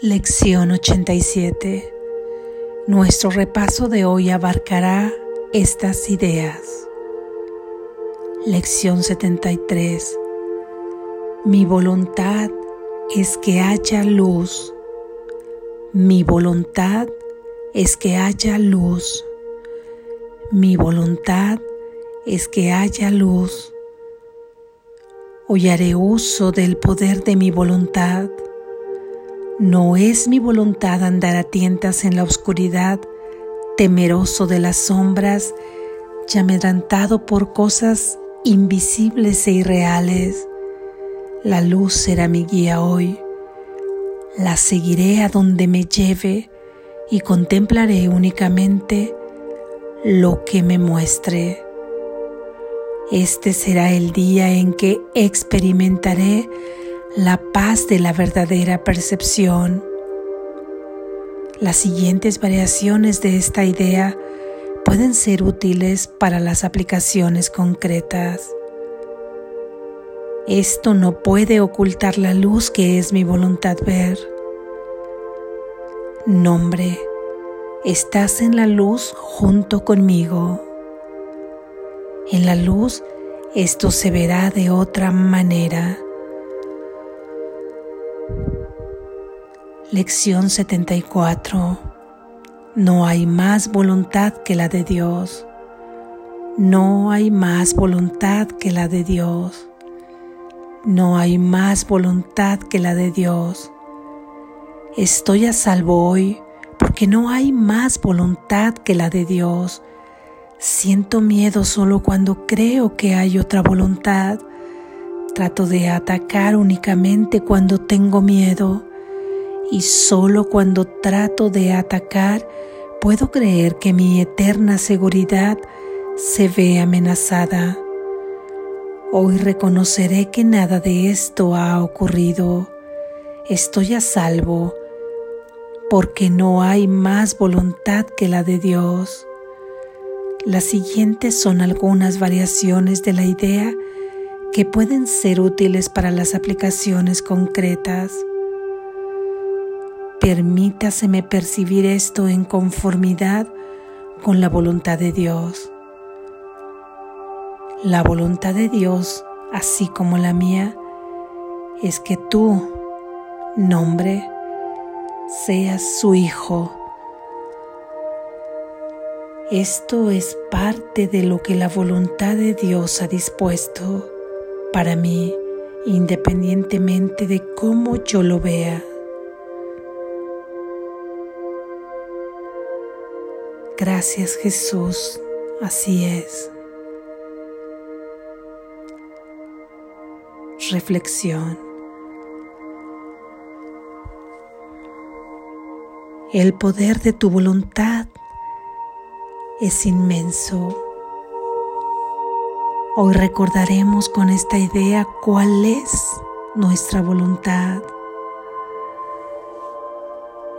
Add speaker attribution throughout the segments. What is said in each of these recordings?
Speaker 1: Lección 87. Nuestro repaso de hoy abarcará estas ideas. Lección 73. Mi voluntad es que haya luz. Mi voluntad es que haya luz. Mi voluntad es que haya luz. Hoy haré uso del poder de mi voluntad no es mi voluntad andar a tientas en la oscuridad, temeroso de las sombras y por cosas invisibles e irreales. La luz será mi guía hoy. La seguiré a donde me lleve y contemplaré únicamente lo que me muestre. Este será el día en que experimentaré la paz de la verdadera percepción. Las siguientes variaciones de esta idea pueden ser útiles para las aplicaciones concretas. Esto no puede ocultar la luz que es mi voluntad ver. Nombre, estás en la luz junto conmigo. En la luz esto se verá de otra manera. Lección 74. No hay más voluntad que la de Dios. No hay más voluntad que la de Dios. No hay más voluntad que la de Dios. Estoy a salvo hoy porque no hay más voluntad que la de Dios. Siento miedo solo cuando creo que hay otra voluntad. Trato de atacar únicamente cuando tengo miedo y solo cuando trato de atacar puedo creer que mi eterna seguridad se ve amenazada. Hoy reconoceré que nada de esto ha ocurrido. Estoy a salvo porque no hay más voluntad que la de Dios. Las siguientes son algunas variaciones de la idea que pueden ser útiles para las aplicaciones concretas. Permítaseme percibir esto en conformidad con la voluntad de Dios. La voluntad de Dios, así como la mía, es que tú, nombre, seas su hijo. Esto es parte de lo que la voluntad de Dios ha dispuesto para mí, independientemente de cómo yo lo vea. Gracias Jesús, así es. Reflexión. El poder de tu voluntad es inmenso. Hoy recordaremos con esta idea cuál es nuestra voluntad.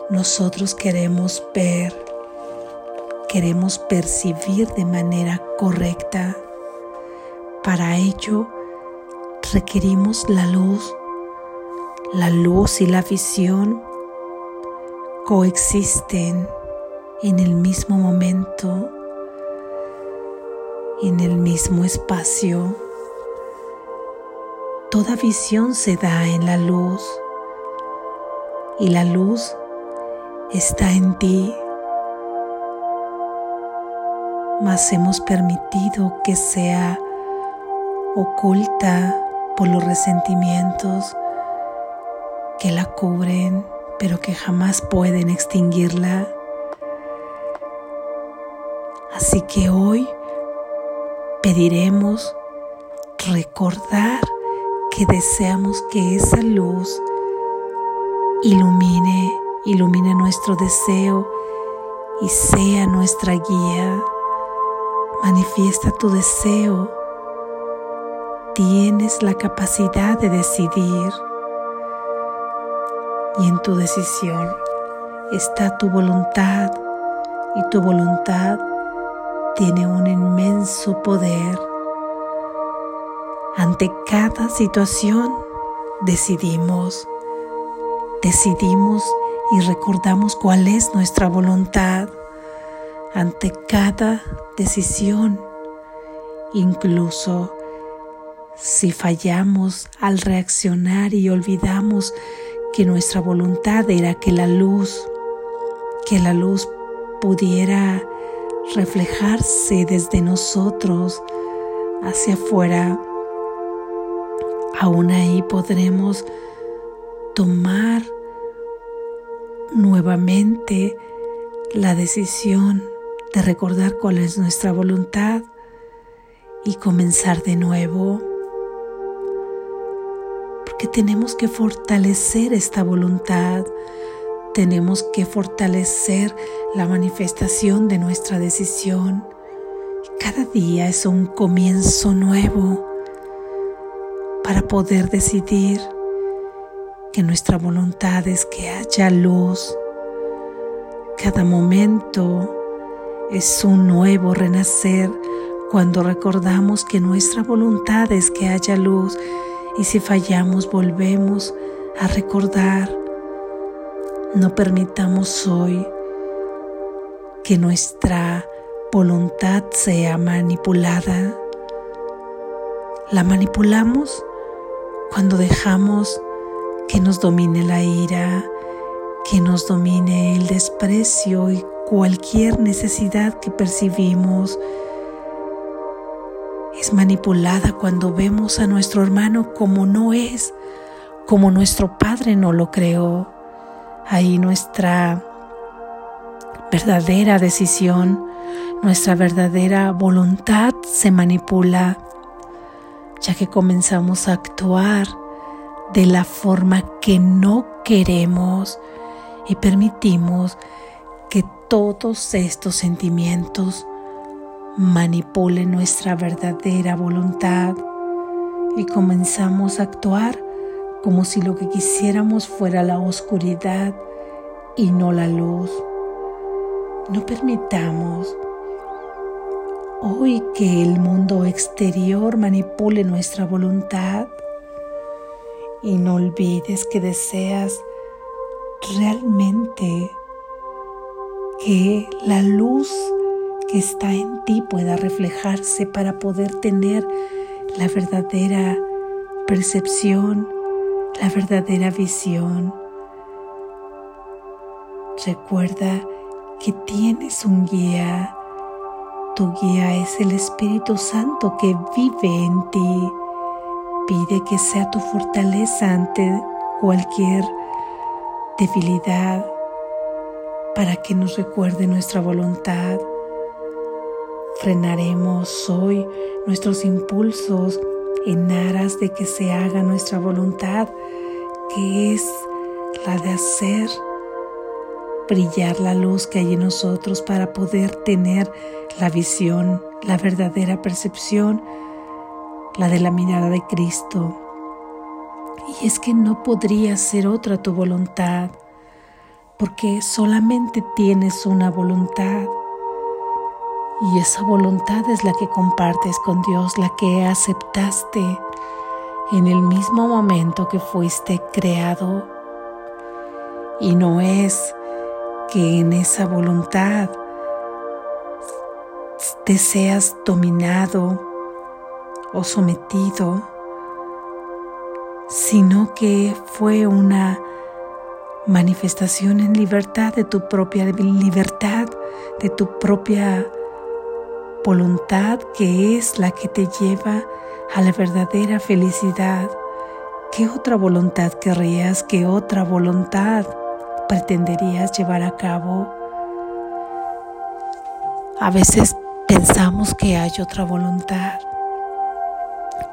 Speaker 1: Nosotros queremos ver queremos percibir de manera correcta. Para ello requerimos la luz. La luz y la visión coexisten en el mismo momento, en el mismo espacio. Toda visión se da en la luz y la luz está en ti mas hemos permitido que sea oculta por los resentimientos que la cubren, pero que jamás pueden extinguirla. Así que hoy pediremos recordar que deseamos que esa luz ilumine, ilumine nuestro deseo y sea nuestra guía. Manifiesta tu deseo. Tienes la capacidad de decidir. Y en tu decisión está tu voluntad. Y tu voluntad tiene un inmenso poder. Ante cada situación decidimos. Decidimos y recordamos cuál es nuestra voluntad ante cada decisión, incluso si fallamos al reaccionar y olvidamos que nuestra voluntad era que la luz, que la luz pudiera reflejarse desde nosotros hacia afuera, aún ahí podremos tomar nuevamente la decisión de recordar cuál es nuestra voluntad y comenzar de nuevo. Porque tenemos que fortalecer esta voluntad, tenemos que fortalecer la manifestación de nuestra decisión. Cada día es un comienzo nuevo para poder decidir que nuestra voluntad es que haya luz. Cada momento es un nuevo renacer cuando recordamos que nuestra voluntad es que haya luz y si fallamos volvemos a recordar. No permitamos hoy que nuestra voluntad sea manipulada. La manipulamos cuando dejamos que nos domine la ira, que nos domine el desprecio y cualquier necesidad que percibimos. Es manipulada cuando vemos a nuestro hermano como no es, como nuestro Padre no lo creó. Ahí nuestra verdadera decisión, nuestra verdadera voluntad se manipula, ya que comenzamos a actuar de la forma que no queremos y permitimos todos estos sentimientos manipulen nuestra verdadera voluntad y comenzamos a actuar como si lo que quisiéramos fuera la oscuridad y no la luz. No permitamos hoy que el mundo exterior manipule nuestra voluntad y no olvides que deseas realmente que la luz que está en ti pueda reflejarse para poder tener la verdadera percepción, la verdadera visión. Recuerda que tienes un guía. Tu guía es el Espíritu Santo que vive en ti Pide que sea tu fortaleza ante cualquier debilidad para que nos recuerde nuestra voluntad. Frenaremos hoy nuestros impulsos en aras de que se haga nuestra voluntad, que es la de hacer brillar la luz que hay en nosotros para poder tener la visión, la verdadera percepción la de la mirada de Cristo. Y es que no podría ser otra tu voluntad, porque solamente tienes una voluntad. Y esa voluntad es la que compartes con Dios, la que aceptaste en el mismo momento que fuiste creado. Y no es que en esa voluntad te seas dominado o sometido, sino que fue una manifestación en libertad de tu propia libertad, de tu propia voluntad que es la que te lleva a la verdadera felicidad. ¿Qué otra voluntad querrías? ¿Qué otra voluntad pretenderías llevar a cabo? A veces pensamos que hay otra voluntad,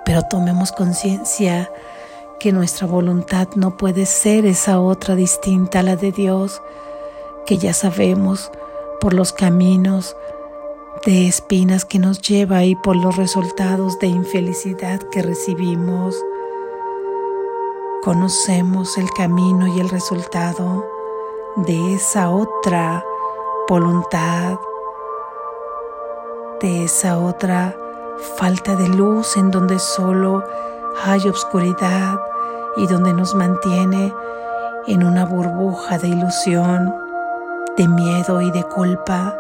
Speaker 1: pero tomemos conciencia que nuestra voluntad no puede ser esa otra distinta a la de Dios, que ya sabemos por los caminos de espinas que nos lleva y por los resultados de infelicidad que recibimos. Conocemos el camino y el resultado de esa otra voluntad, de esa otra falta de luz en donde solo hay oscuridad y donde nos mantiene en una burbuja de ilusión, de miedo y de culpa.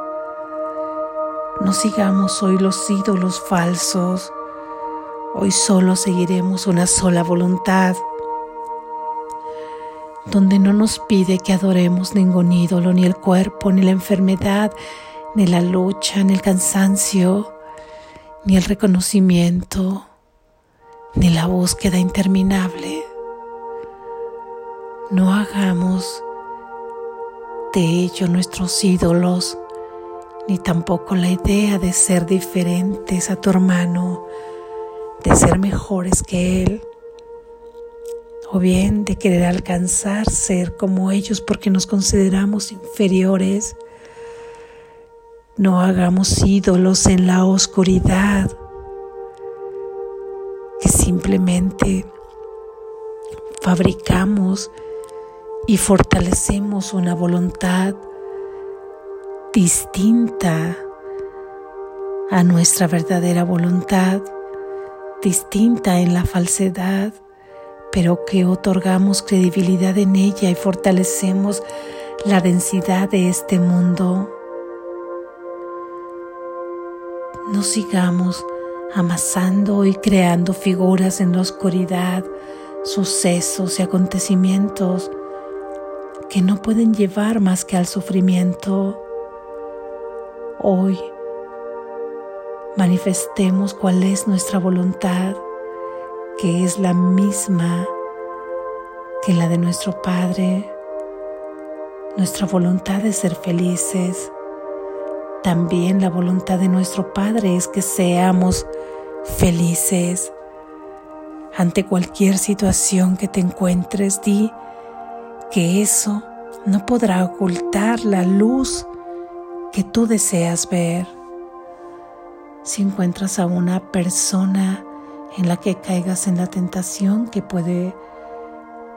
Speaker 1: No sigamos hoy los ídolos falsos. Hoy solo seguiremos una sola voluntad, donde no nos pide que adoremos ningún ídolo, ni el cuerpo, ni la enfermedad, ni la lucha, ni el cansancio, ni el reconocimiento, ni la búsqueda interminable. No hagamos de ello nuestros ídolos ni tampoco la idea de ser diferentes a tu hermano, de ser mejores que él, o bien de querer alcanzar ser como ellos porque nos consideramos inferiores. No hagamos ídolos en la oscuridad, simplemente fabricamos y fortalecemos una voluntad distinta a nuestra verdadera voluntad, distinta en la falsedad, pero que otorgamos credibilidad en ella y fortalecemos la densidad de este mundo. No sigamos amasando y creando figuras en la oscuridad, sucesos y acontecimientos que no pueden llevar más que al sufrimiento hoy manifestemos cuál es nuestra voluntad, que es la misma que la de nuestro Padre. Nuestra voluntad es ser felices. También la voluntad de nuestro Padre es que seamos felices. Ante cualquier situación que te encuentres, di que eso no podrá ocultar la luz que tú deseas ver. Si encuentras a una persona en la que caigas en la tentación que puede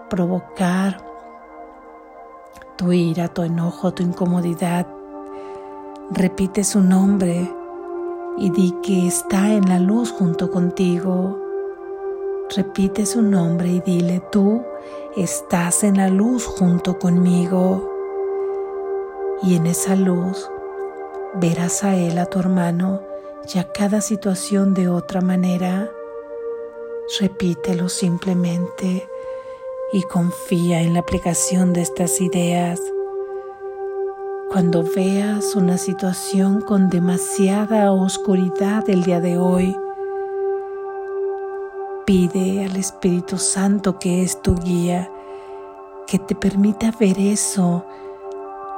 Speaker 1: provocar tu ira, tu enojo, tu incomodidad, repite su nombre y di que está en la luz junto contigo. Repite su nombre y dile, tú estás en la luz junto conmigo. Y en esa luz verás a él, a tu hermano, y a cada situación de otra manera. Repítelo simplemente y confía en la aplicación de estas ideas. Cuando veas una situación con demasiada oscuridad el día de hoy, pide al Espíritu Santo que es tu guía, que te permita ver eso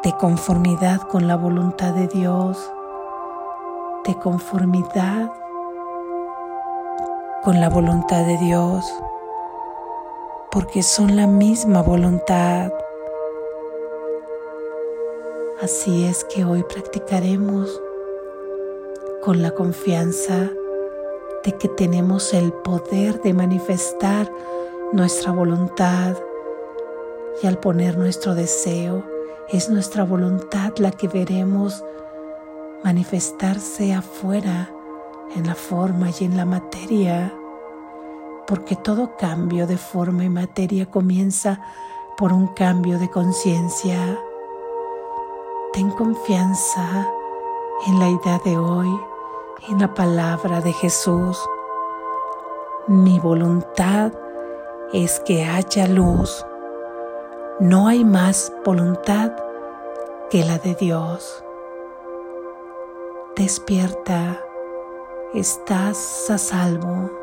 Speaker 1: de conformidad con la voluntad de Dios, de conformidad con la voluntad de Dios, porque son la misma voluntad. Así es que hoy practicaremos con la confianza de que tenemos el poder de manifestar nuestra voluntad y al poner nuestro deseo es nuestra voluntad la que veremos manifestarse afuera en la forma y en la materia, porque todo cambio de forma y materia comienza por un cambio de conciencia. Ten confianza en la idea de hoy, en la palabra de Jesús. Mi voluntad es que haya luz no hay más voluntad que la de Dios. Despierta, estás a salvo.